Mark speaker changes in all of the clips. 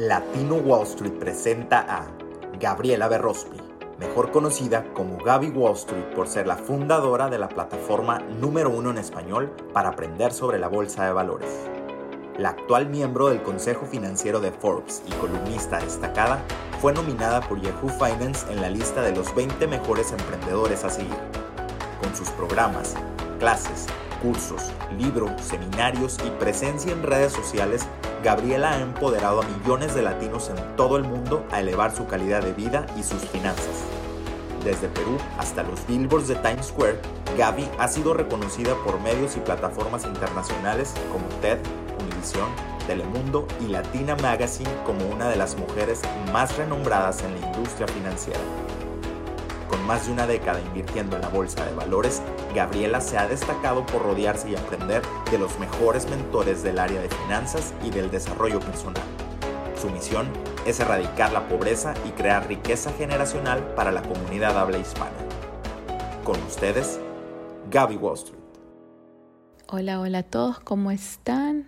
Speaker 1: Latino Wall Street presenta a Gabriela Berrospi, mejor conocida como Gaby Wall Street por ser la fundadora de la plataforma número uno en español para aprender sobre la bolsa de valores. La actual miembro del Consejo Financiero de Forbes y columnista destacada, fue nominada por Yahoo Finance en la lista de los 20 mejores emprendedores a seguir. Con sus programas, clases, cursos, libros, seminarios y presencia en redes sociales, Gabriela ha empoderado a millones de latinos en todo el mundo a elevar su calidad de vida y sus finanzas. Desde Perú hasta los billboards de Times Square, Gaby ha sido reconocida por medios y plataformas internacionales como TED, Univision, Telemundo y Latina Magazine como una de las mujeres más renombradas en la industria financiera. Más de una década invirtiendo en la bolsa de valores, Gabriela se ha destacado por rodearse y aprender de los mejores mentores del área de finanzas y del desarrollo personal. Su misión es erradicar la pobreza y crear riqueza generacional para la comunidad habla hispana. Con ustedes, Gaby Wall Street.
Speaker 2: Hola, hola a todos, ¿cómo están?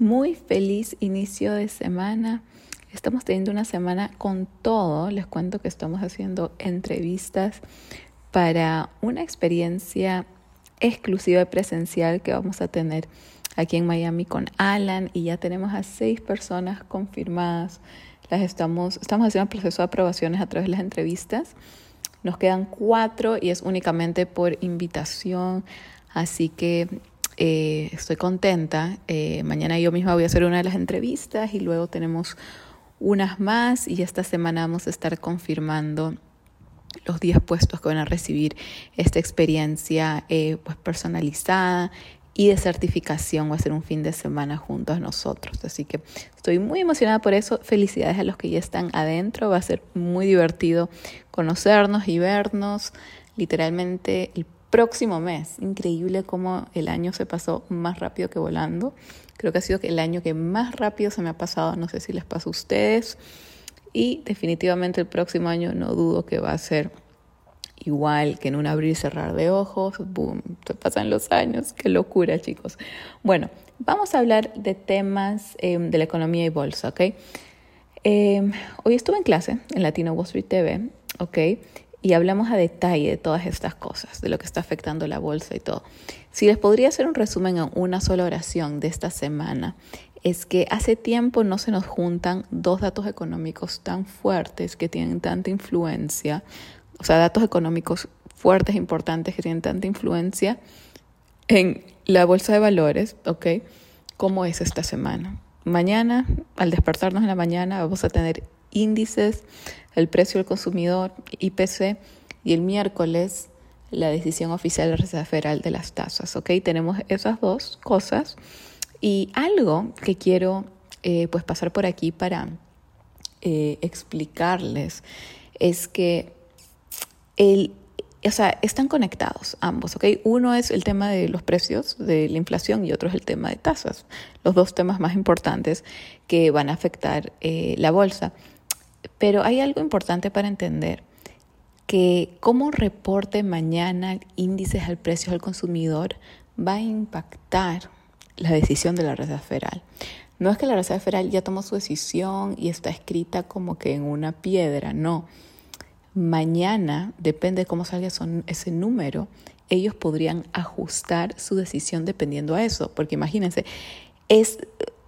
Speaker 2: Muy feliz inicio de semana. Estamos teniendo una semana con todo. Les cuento que estamos haciendo entrevistas para una experiencia exclusiva y presencial que vamos a tener aquí en Miami con Alan y ya tenemos a seis personas confirmadas. Las estamos, estamos haciendo un proceso de aprobaciones a través de las entrevistas. Nos quedan cuatro y es únicamente por invitación, así que eh, estoy contenta. Eh, mañana yo misma voy a hacer una de las entrevistas y luego tenemos unas más y esta semana vamos a estar confirmando los 10 puestos que van a recibir esta experiencia eh, pues personalizada y de certificación. Va a ser un fin de semana juntos a nosotros. Así que estoy muy emocionada por eso. Felicidades a los que ya están adentro. Va a ser muy divertido conocernos y vernos. Literalmente el próximo mes. Increíble cómo el año se pasó más rápido que volando. Creo que ha sido el año que más rápido se me ha pasado. No sé si les pasa a ustedes. Y definitivamente el próximo año no dudo que va a ser igual que en un abrir y cerrar de ojos. Boom, se pasan los años. Qué locura, chicos. Bueno, vamos a hablar de temas em, de la economía y bolsa, ¿ok? Em, hoy estuve en clase en Latino Wall Street TV, ¿ok? Y hablamos a detalle de todas estas cosas, de lo que está afectando la bolsa y todo. Si les podría hacer un resumen en una sola oración de esta semana, es que hace tiempo no se nos juntan dos datos económicos tan fuertes que tienen tanta influencia, o sea, datos económicos fuertes, importantes que tienen tanta influencia en la bolsa de valores, ¿ok? Como es esta semana. Mañana, al despertarnos en la mañana, vamos a tener índices, el precio del consumidor, IPC, y el miércoles la decisión oficial de la Reserva Federal de las tasas. ¿ok? Tenemos esas dos cosas y algo que quiero eh, pues pasar por aquí para eh, explicarles es que el, o sea, están conectados ambos, ¿ok? Uno es el tema de los precios, de la inflación, y otro es el tema de tasas, los dos temas más importantes que van a afectar eh, la bolsa. Pero hay algo importante para entender, que cómo reporte mañana índices al precio al consumidor va a impactar la decisión de la Reserva Federal. No es que la Reserva Federal ya tomó su decisión y está escrita como que en una piedra, no. Mañana, depende de cómo salga ese número, ellos podrían ajustar su decisión dependiendo a eso, porque imagínense, es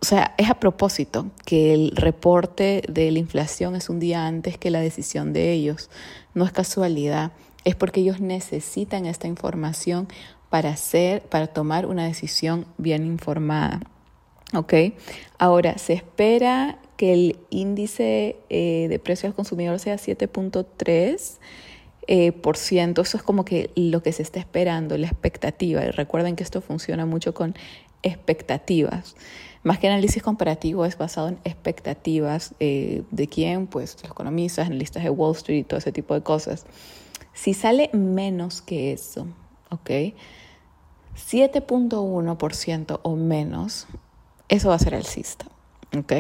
Speaker 2: o sea, es a propósito que el reporte de la inflación es un día antes que la decisión de ellos. No es casualidad, es porque ellos necesitan esta información para hacer, para tomar una decisión bien informada. ¿Ok? Ahora, se espera que el índice eh, de precios al consumidor sea 7.3%. Eh, por ciento. Eso es como que lo que se está esperando, la expectativa. Y recuerden que esto funciona mucho con expectativas. Más que análisis comparativo es basado en expectativas eh, de quién, pues los economistas, analistas de Wall Street y todo ese tipo de cosas. Si sale menos que eso, ¿ok? 7.1% o menos, eso va a ser alcista, ¿ok?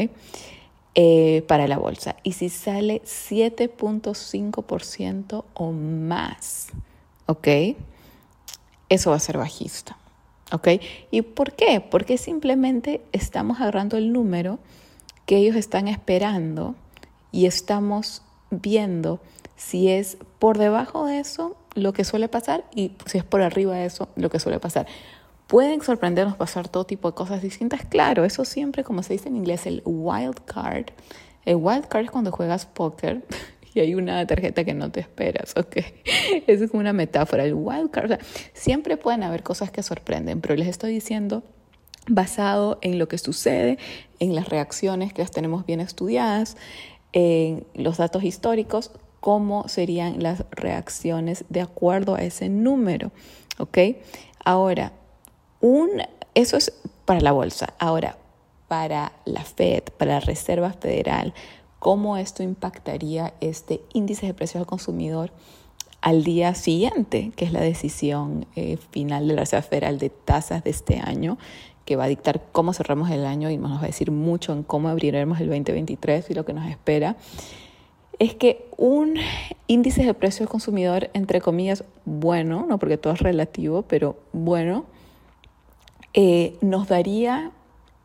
Speaker 2: Eh, para la bolsa. Y si sale 7.5% o más, ¿ok? Eso va a ser bajista. ¿Ok? ¿Y por qué? Porque simplemente estamos agarrando el número que ellos están esperando y estamos viendo si es por debajo de eso lo que suele pasar y si es por arriba de eso lo que suele pasar. Pueden sorprendernos pasar todo tipo de cosas distintas. Claro, eso siempre, como se dice en inglés, el wild card. El wild card es cuando juegas póker y hay una tarjeta que no te esperas, ¿ok? Eso es como una metáfora. El wild card, o sea, siempre pueden haber cosas que sorprenden, pero les estoy diciendo basado en lo que sucede, en las reacciones que las tenemos bien estudiadas, en los datos históricos, cómo serían las reacciones de acuerdo a ese número, ¿ok? Ahora, un, eso es para la bolsa. Ahora, para la Fed, para la Reserva Federal, ¿cómo esto impactaría este índice de precios al consumidor al día siguiente, que es la decisión eh, final de la Reserva Federal de tasas de este año, que va a dictar cómo cerramos el año y nos va a decir mucho en cómo abriremos el 2023 y lo que nos espera? es que un índice de precio al consumidor, entre comillas, bueno, no porque todo es relativo, pero bueno, eh, nos daría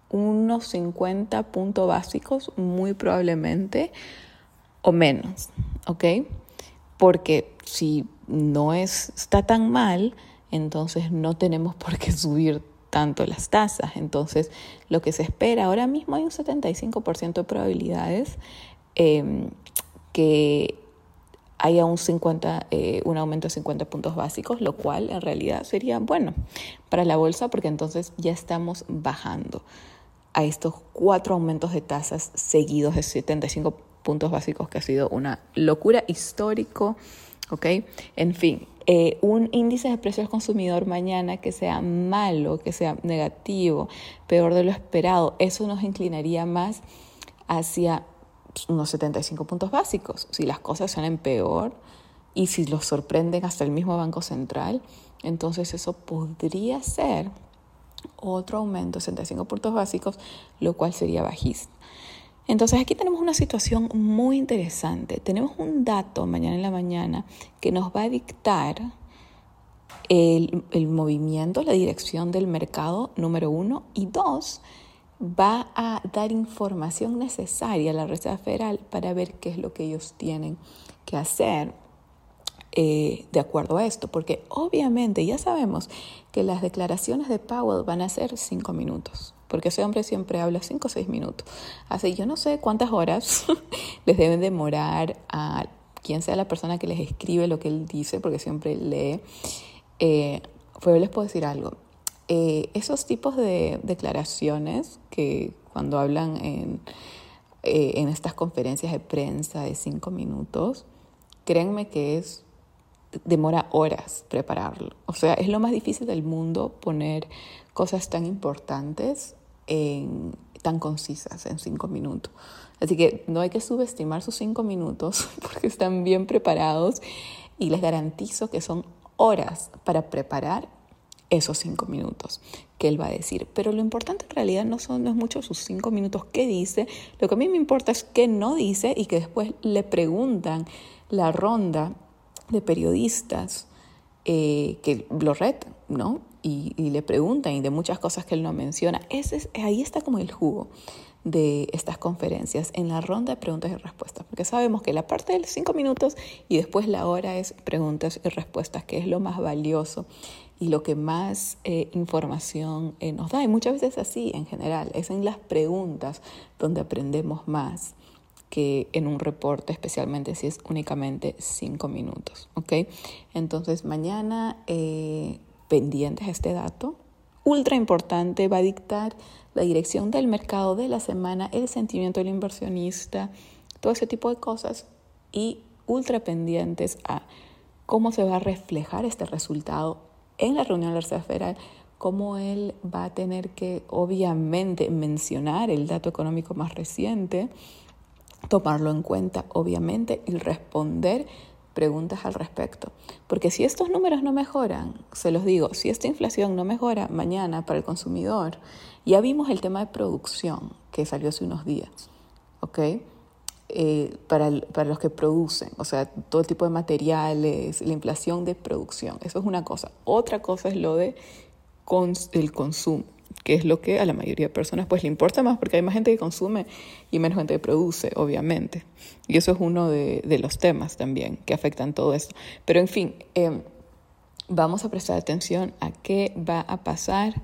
Speaker 2: unos 50 puntos básicos, muy probablemente, o menos, ¿ok? Porque si no es, está tan mal, entonces no tenemos por qué subir tanto las tasas. Entonces, lo que se espera ahora mismo hay un 75% de probabilidades em, que haya un, 50, eh, un aumento de 50 puntos básicos, lo cual en realidad sería bueno para la bolsa porque entonces ya estamos bajando a estos cuatro aumentos de tasas seguidos de 75 puntos básicos, que ha sido una locura histórico. ¿ok? En fin, eh, un índice de precios al consumidor mañana que sea malo, que sea negativo, peor de lo esperado, eso nos inclinaría más hacia unos 75 puntos básicos. Si las cosas salen peor y si los sorprenden hasta el mismo Banco Central, entonces eso podría ser otro aumento, 65 puntos básicos, lo cual sería bajista. Entonces aquí tenemos una situación muy interesante. Tenemos un dato mañana en la mañana que nos va a dictar el, el movimiento, la dirección del mercado, número uno, y dos, va a dar información necesaria a la Reserva Federal para ver qué es lo que ellos tienen que hacer eh, de acuerdo a esto, porque obviamente ya sabemos que las declaraciones de Powell van a ser cinco minutos, porque ese hombre siempre habla cinco o seis minutos. Así yo no sé cuántas horas les deben demorar a quien sea la persona que les escribe lo que él dice, porque siempre lee. Eh, pues les puedo decir algo. Eh, esos tipos de declaraciones que cuando hablan en, eh, en estas conferencias de prensa de cinco minutos, créanme que es demora horas prepararlo. O sea, es lo más difícil del mundo poner cosas tan importantes en, tan concisas en cinco minutos. Así que no hay que subestimar sus cinco minutos porque están bien preparados y les garantizo que son horas para preparar esos cinco minutos que él va a decir. Pero lo importante en realidad no son no es mucho sus cinco minutos que dice, lo que a mí me importa es qué no dice y que después le preguntan la ronda de periodistas eh, que lo retan, ¿no? Y, le preguntan y de muchas cosas que él no menciona. Ese ahí está como el jugo de estas conferencias en la ronda de preguntas y respuestas, porque sabemos que la parte de los cinco minutos y después la hora es preguntas y respuestas, que es lo más valioso y lo que más eh, información eh, nos da. Y muchas veces así en general, es en las preguntas donde aprendemos más que en un reporte, especialmente si es únicamente cinco minutos. ¿ok? Entonces mañana eh, pendientes a este dato, ultra importante, va a dictar la dirección del mercado de la semana, el sentimiento del inversionista, todo ese tipo de cosas y ultra pendientes a cómo se va a reflejar este resultado en la reunión de la Reserva Federal, cómo él va a tener que obviamente mencionar el dato económico más reciente, tomarlo en cuenta obviamente y responder preguntas al respecto. Porque si estos números no mejoran, se los digo, si esta inflación no mejora mañana para el consumidor, ya vimos el tema de producción que salió hace unos días, ¿ok? Eh, para, para, los que producen, o sea, todo tipo de materiales, la inflación de producción. Eso es una cosa. Otra cosa es lo de el consumo, que es lo que a la mayoría de personas pues le importa más porque hay más gente que consume y menos gente que produce, obviamente. Y eso es uno de, los temas también que afectan todo esto. Pero en fin, em, vamos a prestar atención a qué va a pasar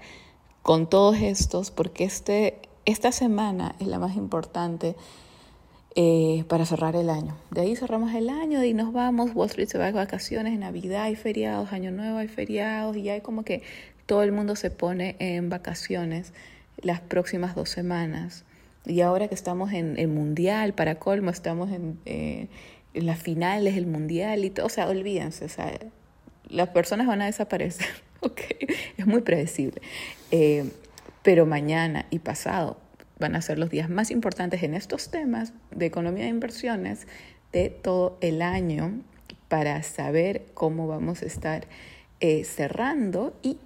Speaker 2: con todos estos, porque este, esta semana es la más importante eh, para cerrar el año. De ahí cerramos el año, y nos vamos, Wall Street se va de vacaciones, Navidad hay feriados, Año Nuevo hay feriados, y hay como que todo el mundo se pone en vacaciones las próximas dos semanas. Y ahora que estamos en el Mundial, para colmo, estamos en, eh, en las finales del Mundial y todo, o sea, olvídense, o sea, las personas van a desaparecer, ¿ok? Es muy predecible. Eh, pero mañana y pasado van a ser los días más importantes en estos temas de economía de inversiones de todo el año para saber cómo vamos a estar eh, cerrando y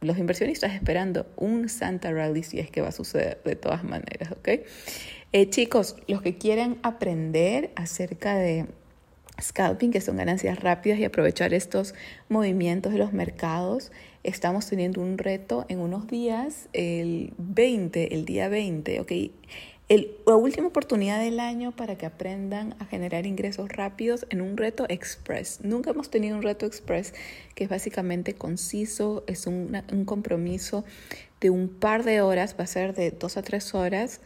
Speaker 2: los inversionistas esperando un Santa Rally si es que va a suceder de todas maneras, ¿ok? Eh, chicos, los que quieren aprender acerca de scalping, que son ganancias rápidas y aprovechar estos movimientos de los mercados. Estamos teniendo un reto en unos días, el 20, el día 20, ¿ok? El, la última oportunidad del año para que aprendan a generar ingresos rápidos en un reto express. Nunca hemos tenido un reto express que es básicamente conciso, es un, compromiso de un par de horas, va a ser de dos a tres horas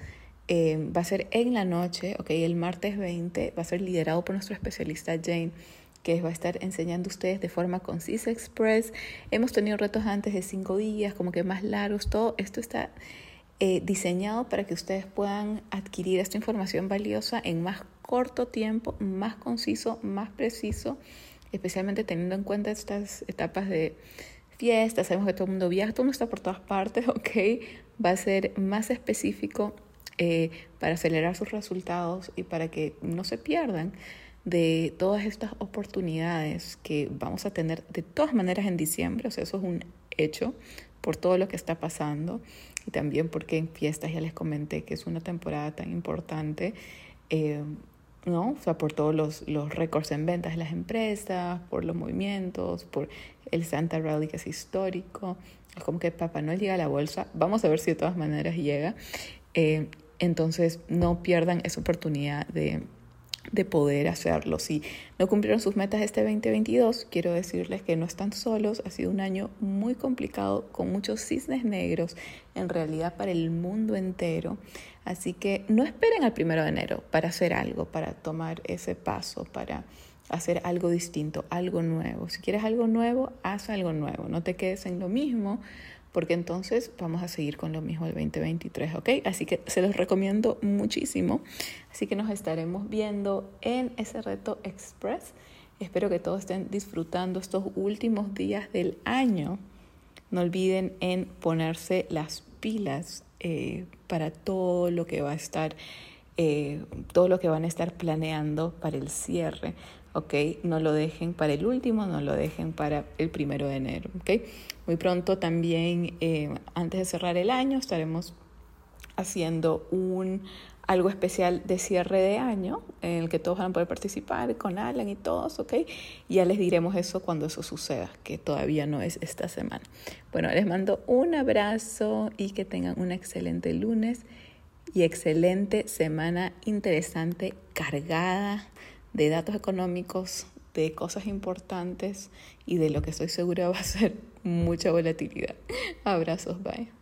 Speaker 2: eh, va a ser en la noche, ok, el martes 20, va a ser liderado por nuestro especialista Jane que va a estar enseñando a ustedes de forma concisa, express. Hemos tenido retos antes de cinco días, como que más largos, todo esto está eh, diseñado para que ustedes puedan adquirir esta información valiosa en más corto tiempo, más conciso, más preciso, especialmente teniendo en cuenta estas etapas de fiesta, sabemos que todo el mundo viaja, todo el mundo está por todas partes, ok, va a ser más específico eh, para acelerar sus resultados y para que no se pierdan de todas estas oportunidades que vamos a tener de todas maneras en diciembre, o sea, eso es un hecho por todo lo que está pasando y también porque en fiestas ya les comenté que es una temporada tan importante, eh, ¿no? O sea, por todos los, los récords en ventas de las empresas, por los movimientos, por el Santa Rally que es histórico, es como que Papá no llega a la bolsa, vamos a ver si de todas maneras llega. Eh, entonces no pierdan esa oportunidad de, poder hacerlo. Si no cumplieron sus metas este 2022, quiero decirles que no están solos. Ha sido un año muy complicado con muchos cisnes negros, en realidad para el mundo entero. Así que no esperen al primero de enero para hacer algo, para tomar ese paso, para hacer algo distinto, algo nuevo. Si quieres algo nuevo, haz algo nuevo. No te quedes en lo mismo porque entonces vamos a seguir con lo mismo el 2023, ¿ok? Así que se los recomiendo muchísimo. Así que nos estaremos viendo en ese reto express. Espero que todos estén disfrutando estos últimos días del año. No olviden en ponerse las pilas eh, para todo lo que va a estar, eh, todo lo que van a estar planeando para el cierre. ¿Ok? No lo dejen para el último, no lo dejen para el primero de enero, ¿ok? Muy pronto también, eh, antes de cerrar el año, estaremos haciendo un algo especial de cierre de año en el que todos van a poder participar con Alan y todos, ¿ok? Ya les diremos eso cuando eso suceda, que todavía no es esta semana. Bueno, les mando un abrazo y que tengan un excelente lunes y excelente semana interesante, cargada de datos económicos, de cosas importantes y de lo que estoy segura va a ser mucha volatilidad. Abrazos, bye.